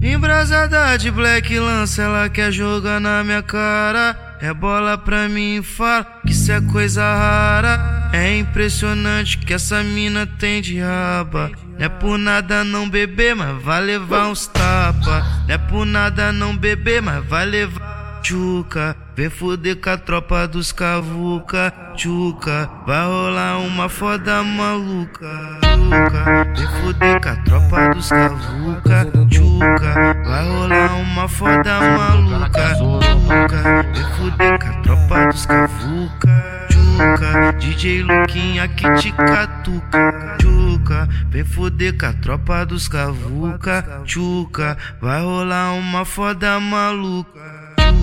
Embrasada de black lança, ela quer jogar na minha cara. É bola pra mim, fala que isso é coisa rara. É impressionante que essa mina tem de raba. Não é por nada não beber, mas vai levar uns tapa. Não é por nada não beber, mas vai levar tchuca. Vem foder com a tropa dos cavuca, tchuca. Vai rolar uma foda maluca, tchuca. Vem foder com a tropa dos cavuca, tchuca. Vai rolar uma foda maluca, tchuca. Vem foder com a tropa dos cavuca, tchuca. DJ Luquinha que te catuca, tchuca. Vem foder com a tropa dos cavuca, tchuca. Vai rolar uma foda maluca.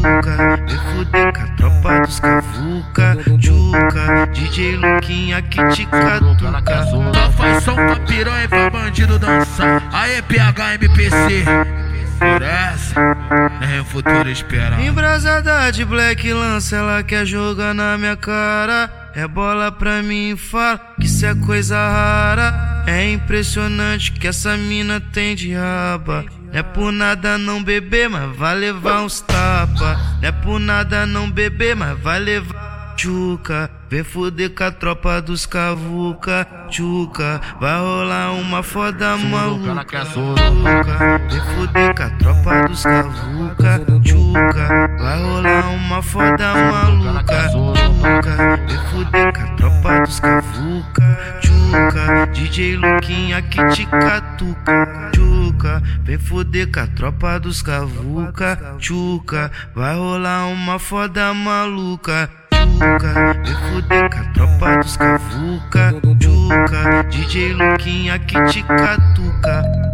Tchuca, vem fuder com a tropa dos cavuca, tchuca, DJ Luquinha que te catuca. Só faz som pra piranha e pra bandido dançar. Aê, PHMPC. Por essa, nem o futuro espera. Embrasada de black lança, ela quer jogar na minha cara. É bola pra mim, fala que isso é coisa rara. É impressionante que essa mina tem de raba. Não é por nada não beber, mas vai levar uns tapa. Não é por nada não beber, mas vai levar tchuca. Vem fuder com a tropa dos cavuca, tchuca. Vai rolar uma foda maluca, tchuca. Vem fuder com a tropa dos cavuca, tchuca. Vai rolar uma foda maluca, tchuca. Vem fuder com a tropa dos cavuca, tchuca. DJ Luquinha que te catuca, tchuca. Vem fuder com a tropa dos cavuca, tchuca. Vai rolar uma foda maluca tchuca, vem fuder com a tropa dos cavuca, tchuca, DJ Luquinha que te catuca.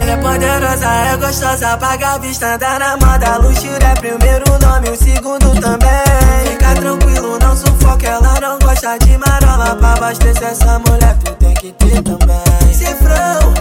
É poderosa, é gostosa, paga a vista, anda na moda. Luxúria é primeiro nome, o segundo também. Fica tranquilo, não sufoca, ela não gosta de marola. Pra abastecer essa mulher, tu tem que ter também. Cifrão,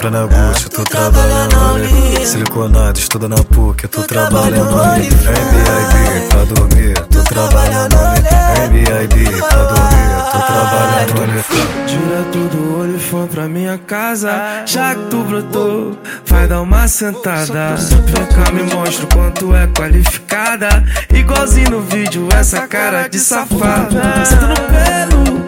compra na tô trabalhando ali. Siliconado, estuda na PUC, tô trabalhando ali. MBIB pra dormir, tô trabalhando ali. MBIB pra dormir, tô trabalhando ali. Direto do olifão pra minha casa. Já que tu brotou, vai dar uma sentada. Vem cá, me mostra quanto é qualificada. Igualzinho no vídeo, essa cara de safada. Senta no pelo,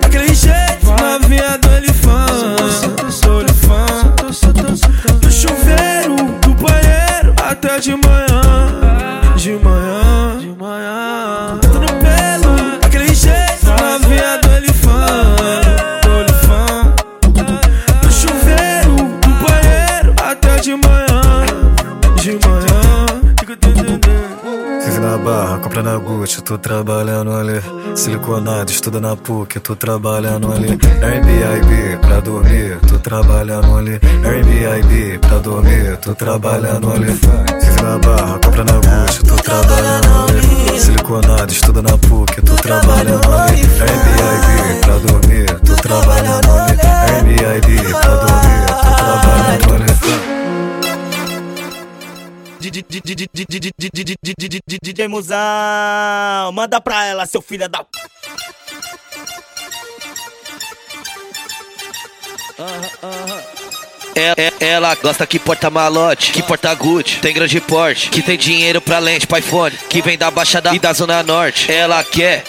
compra na Gucci, tô trabalhando ali. Siliconado, estuda na PUC, tô trabalhando ali. Airbnb pra dormir, tô trabalhando ali. Airbnb pra dormir, tô trabalhando ali. Vive na DJ manda pra ela, seu filho da. É- é- ela gosta que porta malote, que porta Gucci, tem grande porte, que tem dinheiro pra lente, pra iPhone, que vem da Baixada e da Zona Norte. Ela quer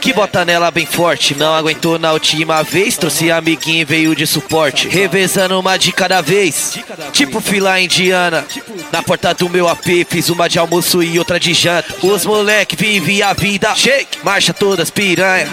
que bota nela bem forte, não aguentou na última vez, trouxe amiguinho e veio de suporte, revezando uma de cada vez, tipo fila indiana. Na porta do meu AP, fiz uma de almoço e outra de janta. Os moleque vivem a vida, shake, marcha todas piranha,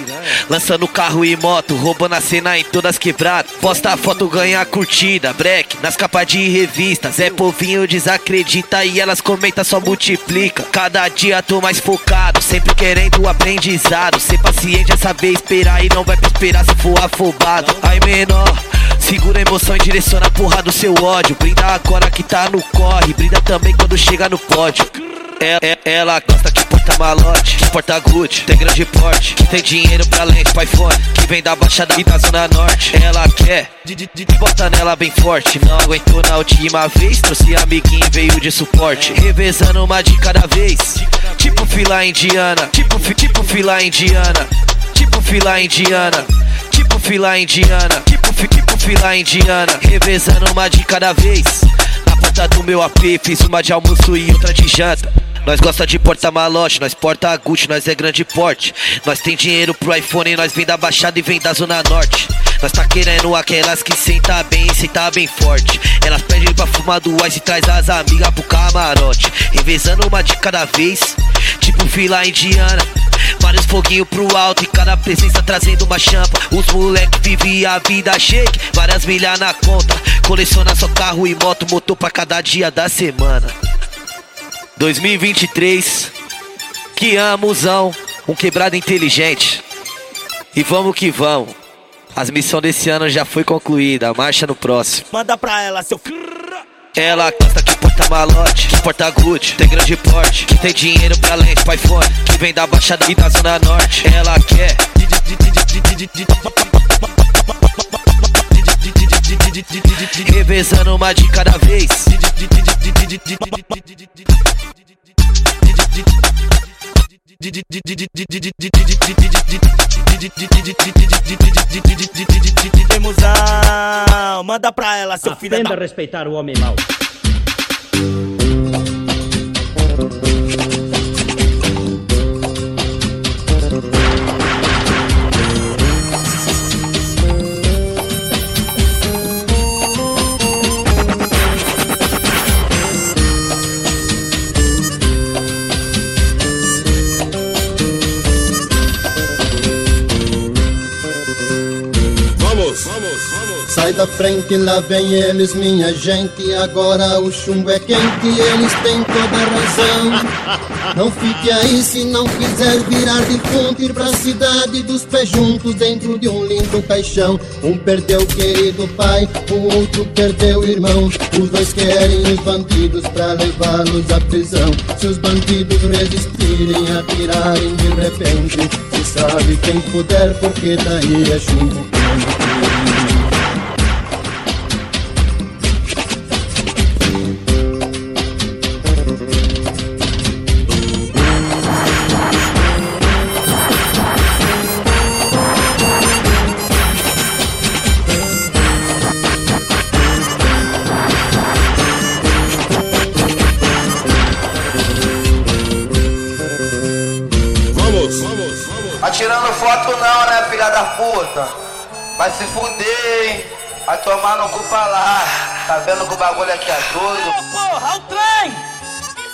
lançando carro e moto, roubando a cena em todas quebradas. Posta foto, ganha curtida, break, nas capas de revistas. Zé Povinho desacredita e elas comentam, só multiplica. Cada dia tô mais focado, sempre querendo aprendizado. Ser paciente é saber esperar e não vai prosperar se for afobado. Ai, menor. Segura a emoção e direciona a porra do seu ódio. Brinda agora que tá no corre, brinda também quando chega no pódio. É- é- ela gosta malote, que porta Gucci, tem grande porte, que tem dinheiro pra lente, pra iPhone, que vem da Baixada e da Zona Norte. Ela quer, bota nela bem forte. Não aguentou na última vez, trouxe amiguinho veio de suporte. Revezando uma de cada vez, tipo fila indiana, tipo, tipo fila indiana, tipo fila indiana. Tipo fila indiana, tipo, tipo fila indiana, revezando uma de cada vez. Na porta do meu AP, fiz uma de almoço e outra de janta. Nós gosta de porta malote, nós porta Gucci, nós é grande porte. Nós tem dinheiro pro iPhone, nós vem da Baixada e vem da Zona Norte. Nós tá querendo aquelas que senta bem e senta bem forte. Elas pedem pra fumar do ice e traz as amigas pro camarote. Revezando uma de cada vez, tipo fila indiana. Vários foguinhos pro alto e cada presença trazendo uma champa. Os moleque vivem a vida shake, várias milhas na conta. Coleciona só carro e moto, motor pra cada dia da semana. 2023, que amuzão, um quebrado inteligente. E vamos que vamos. As missões desse ano já foi concluída, marcha no próximo. Manda pra ela, seu filho. Ela gosta que porta malote, que porta Gucci, tem grande porte, que tem dinheiro pra lente, pra iPhone, que vem da Baixada e da Zona Norte. Ela quer revezando uma de cada vez. Temusão, manda pra ela, seu filho Aprenda da... a respeitar o homem mau. Da frente, lá vem eles, minha gente. Agora o chumbo é quente, eles têm toda razão. Não fique aí se não quiser virar de ponte, ir pra cidade dos pés juntos, dentro de um lindo caixão. Um perdeu o querido pai, o outro perdeu o irmão. Os dois querem os bandidos pra levá-los à prisão. Se os bandidos resistirem, atirarem de repente, se sabe quem puder, porque daí é chumbo quente. Vai se fuder, hein? Vai tomar no cu pra lá. Tá vendo que o bagulho aqui é doido? Porra, o trem!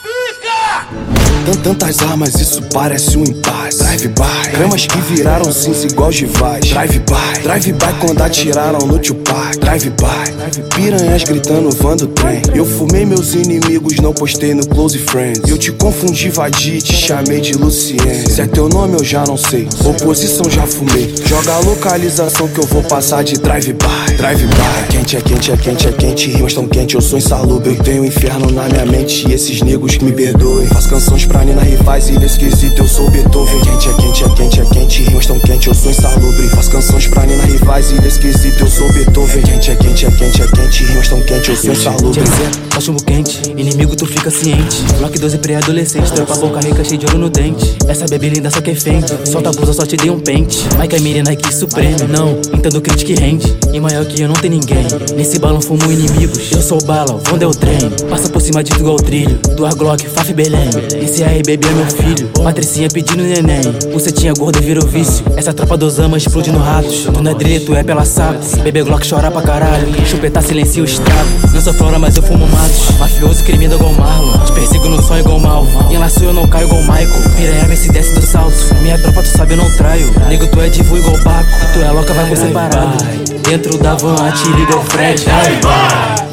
Fica! Tan- Tantas armas, isso parece um impasse. Drive-by, gramas que viraram cinza igual givais. Drive-by, drive-by quando atiraram no Tupac. Drive-by, piranhas gritando, vando trem. Eu fumei meus inimigos, não postei no Close Friends. Eu te confundi, vadi, te chamei de Luciene. Se é teu nome eu já não sei, oposição já fumei. Joga a localização que eu vou passar de drive-by. Drive-by, quente é quente, é quente, é quente. Rimas tão quente, eu sou insalubre. Eu tenho um inferno na minha mente e esses negros que me perdoem. Faço canções pra Nina rivais e nesse quesito eu sou Beethoven. Quente é quente, é quente, é quente. Rimas tão quente, eu sou insalubre. Faço canções pra Nina rivais e nesse quesito eu sou Beethoven. Quente é quente, é quente, é quente. Rimas tão quente, eu sou insalubre. Tá chumbo quente, inimigo tu fica ciente. Glock 12 pré-adolescente, tropa boca rica cheio de ouro no dente. Essa bebê linda só que é fente. Solta a blusa, só te dei um pente. Mike Miri, Nike Supreme. Não, entendo crítica e rende. E maior que eu não tem ninguém. Nesse balão fumo inimigos. Eu sou bala, onde é o trem? Passa por cima de tu igual trilho. Duas Glock, Faf Belém. Esse aí, bebê, é meu filho. Patricinha pedindo neném. Bucetinha gorda virou vício. Essa tropa dos amas explodindo ratos. Tu não é drito, é pela saco. Bebê Glock chora pra caralho. Chupetar silencia o estrago. Não sou flora, mas eu fumo matos. Mafioso criminoso igual Marlon. Te persigo no sonho igual mal. Em laço eu não caio igual Michael. Piranha vê se desce do salto. Minha tropa tu sabe eu não traio. Nego, tu é divo igual Baco. Tu é louca, vai por separado. Dentro da van, atira igual Fred.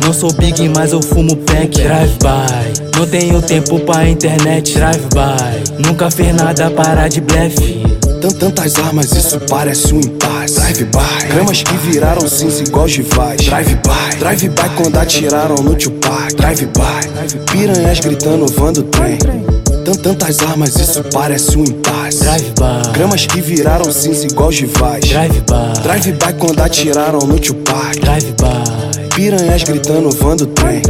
Não sou big, mas eu fumo pack. Drive-by. Não tenho tempo pra internet. Drive-by. Nunca fez nada para de blefe. Tan- Tantas armas, isso parece um impasse. Drive-by, gramas que viraram cinza igual givais. Drive-by, drive-by quando atiraram no Tupac. Drive-by, piranhas gritando, vando trem. Tantas armas, isso parece um impasse. Drive-by. Gramas que viraram cinza igual givais. Drive-by. Drive-by quando atiraram no Tupac. Drive-by. Piranhas gritando, vando trem.